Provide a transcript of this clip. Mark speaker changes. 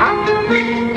Speaker 1: I'm the